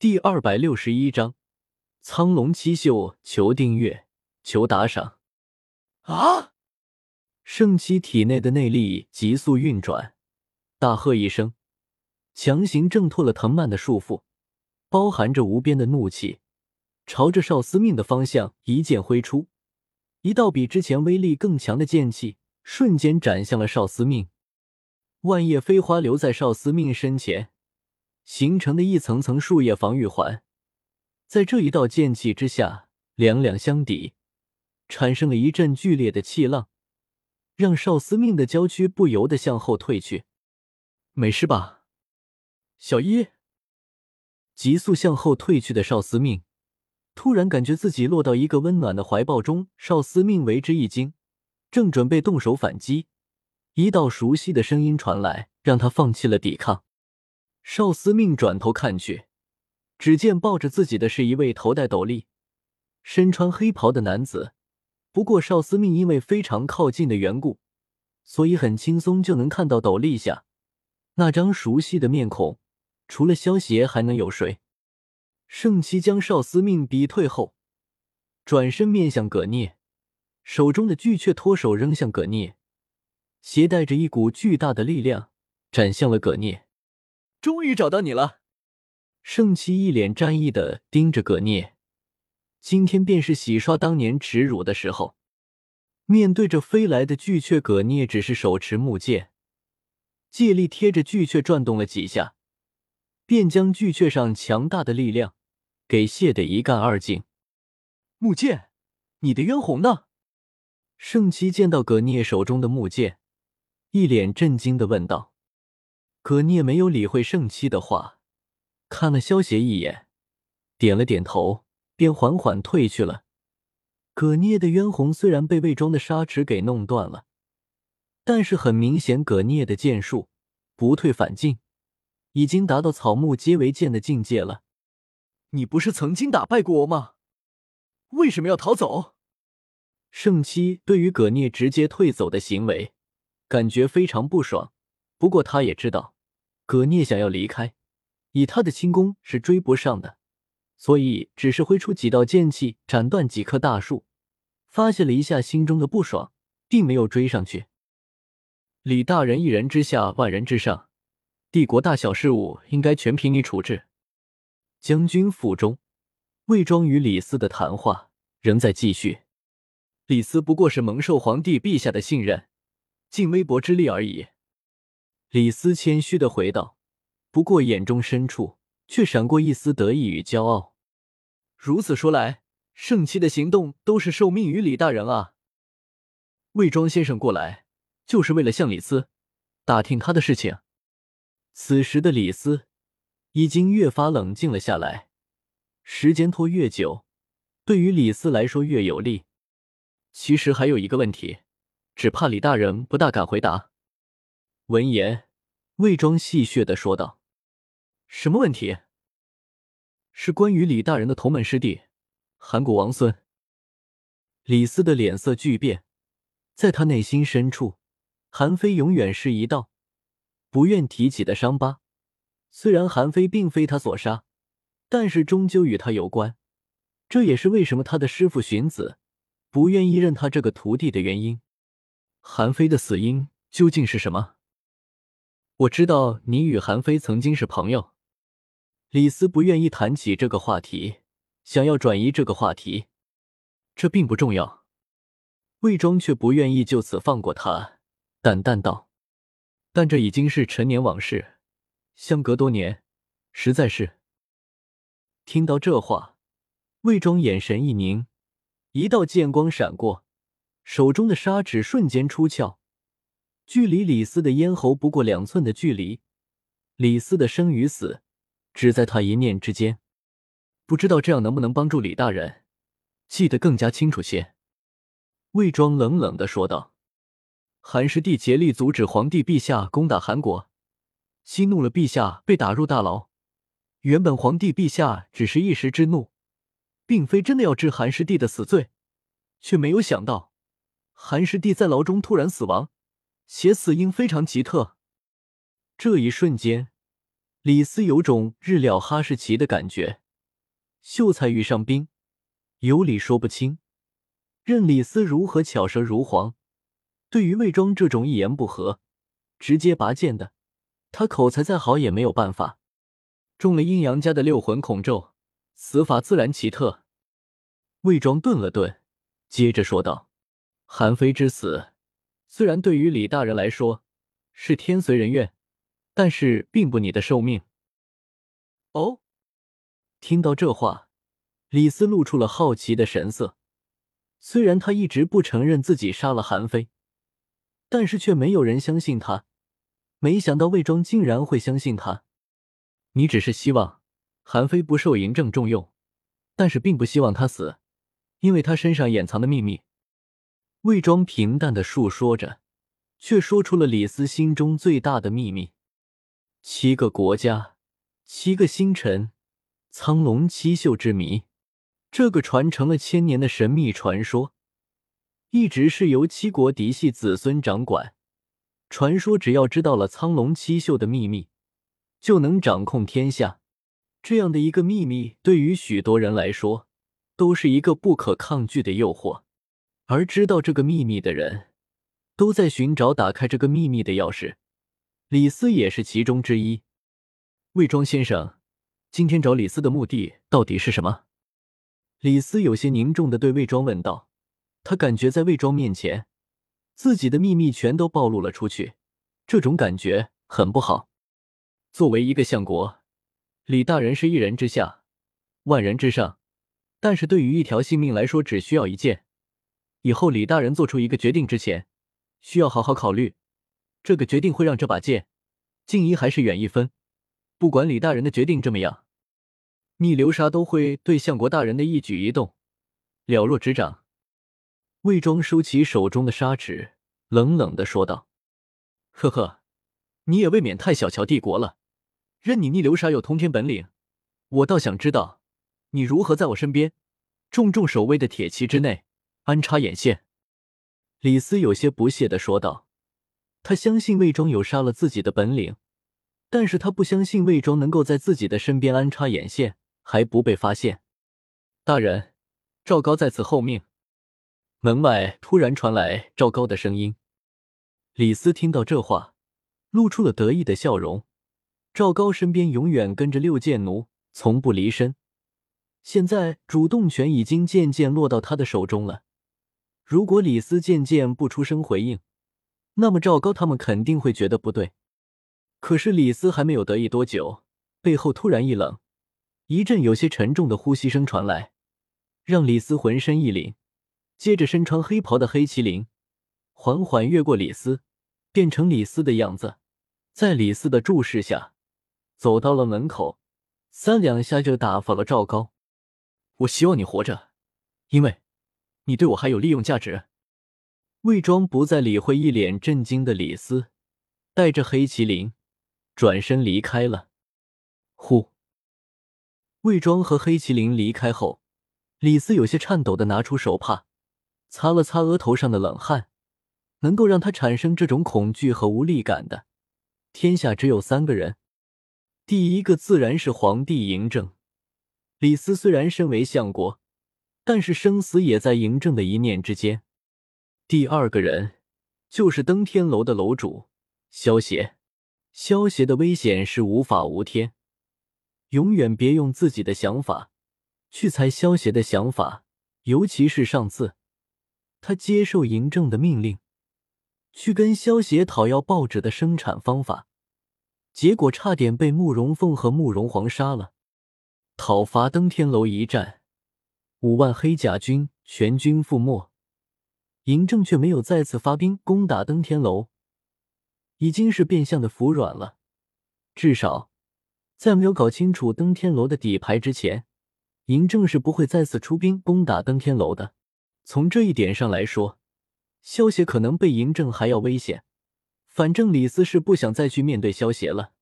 第二百六十一章，苍龙七宿，求订阅，求打赏。啊！圣七体内的内力急速运转，大喝一声，强行挣脱了藤蔓的束缚，包含着无边的怒气，朝着少司命的方向一剑挥出。一道比之前威力更强的剑气瞬间斩向了少司命。万叶飞花留在少司命身前。形成的一层层树叶防御环，在这一道剑气之下，两两相抵，产生了一阵剧烈的气浪，让少司命的娇躯不由得向后退去。没事吧，小一？急速向后退去的少司命，突然感觉自己落到一个温暖的怀抱中。少司命为之一惊，正准备动手反击，一道熟悉的声音传来，让他放弃了抵抗。少司命转头看去，只见抱着自己的是一位头戴斗笠、身穿黑袍的男子。不过少司命因为非常靠近的缘故，所以很轻松就能看到斗笠下那张熟悉的面孔。除了萧邪，还能有谁？圣七将少司命逼退后，转身面向葛聂，手中的巨阙脱手扔向葛聂，携带着一股巨大的力量斩向了葛聂。终于找到你了，圣七一脸战意的盯着葛聂。今天便是洗刷当年耻辱的时候。面对着飞来的巨阙，葛聂只是手持木剑，借力贴着巨阙转动了几下，便将巨阙上强大的力量给卸得一干二净。木剑，你的渊红呢？圣七见到葛聂手中的木剑，一脸震惊的问道。葛聂没有理会圣七的话，看了萧邪一眼，点了点头，便缓缓退去了。葛聂的渊虹虽然被魏庄的沙池给弄断了，但是很明显，葛聂的剑术不退反进，已经达到草木皆为剑的境界了。你不是曾经打败过我吗？为什么要逃走？圣七对于葛聂直接退走的行为，感觉非常不爽。不过他也知道，葛聂想要离开，以他的轻功是追不上的，所以只是挥出几道剑气斩断几棵大树，发泄了一下心中的不爽，并没有追上去。李大人一人之下，万人之上，帝国大小事务应该全凭你处置。将军府中，魏庄与李斯的谈话仍在继续。李斯不过是蒙受皇帝陛下的信任，尽微薄之力而已。李斯谦虚的回道，不过眼中深处却闪过一丝得意与骄傲。如此说来，圣七的行动都是受命于李大人啊。魏庄先生过来，就是为了向李斯打听他的事情。此时的李斯已经越发冷静了下来。时间拖越久，对于李斯来说越有利。其实还有一个问题，只怕李大人不大敢回答。闻言，魏庄戏谑的说道：“什么问题？是关于李大人的同门师弟，韩国王孙。”李斯的脸色巨变，在他内心深处，韩非永远是一道不愿提起的伤疤。虽然韩非并非他所杀，但是终究与他有关。这也是为什么他的师傅荀子不愿意认他这个徒弟的原因。韩非的死因究竟是什么？我知道你与韩非曾经是朋友，李斯不愿意谈起这个话题，想要转移这个话题，这并不重要。魏庄却不愿意就此放过他，淡淡道：“但这已经是陈年往事，相隔多年，实在是……”听到这话，魏庄眼神一凝，一道剑光闪过，手中的砂纸瞬间出鞘。距离李斯的咽喉不过两寸的距离，李斯的生与死只在他一念之间。不知道这样能不能帮助李大人记得更加清楚些？魏庄冷冷的说道：“韩师弟竭力阻止皇帝陛下攻打韩国，激怒了陛下，被打入大牢。原本皇帝陛下只是一时之怒，并非真的要治韩师弟的死罪，却没有想到韩师弟在牢中突然死亡。”且死因非常奇特。这一瞬间，李斯有种日料哈士奇的感觉，秀才遇上兵，有理说不清。任李斯如何巧舌如簧，对于魏庄这种一言不合直接拔剑的，他口才再好也没有办法。中了阴阳家的六魂孔咒，死法自然奇特。魏庄顿了顿，接着说道：“韩非之死，虽然对于李大人来说是天随人愿。”但是并不你的寿命。哦，听到这话，李斯露出了好奇的神色。虽然他一直不承认自己杀了韩非，但是却没有人相信他。没想到魏庄竟然会相信他。你只是希望韩非不受嬴政重用，但是并不希望他死，因为他身上掩藏的秘密。魏庄平淡的述说着，却说出了李斯心中最大的秘密。七个国家，七个星辰，苍龙七宿之谜，这个传承了千年的神秘传说，一直是由七国嫡系子孙掌管。传说只要知道了苍龙七宿的秘密，就能掌控天下。这样的一个秘密，对于许多人来说，都是一个不可抗拒的诱惑。而知道这个秘密的人，都在寻找打开这个秘密的钥匙。李斯也是其中之一。魏庄先生，今天找李斯的目的到底是什么？李斯有些凝重的对魏庄问道。他感觉在魏庄面前，自己的秘密全都暴露了出去，这种感觉很不好。作为一个相国，李大人是一人之下，万人之上，但是对于一条性命来说，只需要一剑。以后李大人做出一个决定之前，需要好好考虑。这个决定会让这把剑近一还是远一分？不管李大人的决定这么样，逆流沙都会对相国大人的一举一动了若指掌。魏庄收起手中的沙尺，冷冷的说道：“呵呵，你也未免太小瞧帝国了。任你逆流沙有通天本领，我倒想知道你如何在我身边重重守卫的铁骑之内安插眼线。”李斯有些不屑的说道。他相信魏庄有杀了自己的本领，但是他不相信魏庄能够在自己的身边安插眼线还不被发现。大人，赵高在此候命。门外突然传来赵高的声音。李斯听到这话，露出了得意的笑容。赵高身边永远跟着六剑奴，从不离身。现在主动权已经渐渐落到他的手中了。如果李斯渐渐不出声回应，那么赵高他们肯定会觉得不对，可是李斯还没有得意多久，背后突然一冷，一阵有些沉重的呼吸声传来，让李斯浑身一凛。接着，身穿黑袍的黑麒麟缓缓越过李斯，变成李斯的样子，在李斯的注视下，走到了门口，三两下就打发了赵高。我希望你活着，因为你对我还有利用价值。魏庄不再理会一脸震惊的李斯，带着黑麒麟转身离开了。呼！魏庄和黑麒麟离开后，李斯有些颤抖的拿出手帕，擦了擦额头上的冷汗。能够让他产生这种恐惧和无力感的，天下只有三个人。第一个自然是皇帝嬴政。李斯虽然身为相国，但是生死也在嬴政的一念之间。第二个人就是登天楼的楼主萧协，萧协的危险是无法无天，永远别用自己的想法去猜萧协的想法，尤其是上次他接受嬴政的命令，去跟萧协讨要报纸的生产方法，结果差点被慕容凤和慕容皇杀了。讨伐登天楼一战，五万黑甲军全军覆没。嬴政却没有再次发兵攻打登天楼，已经是变相的服软了。至少在没有搞清楚登天楼的底牌之前，嬴政是不会再次出兵攻打登天楼的。从这一点上来说，萧协可能被嬴政还要危险。反正李斯是不想再去面对萧协了。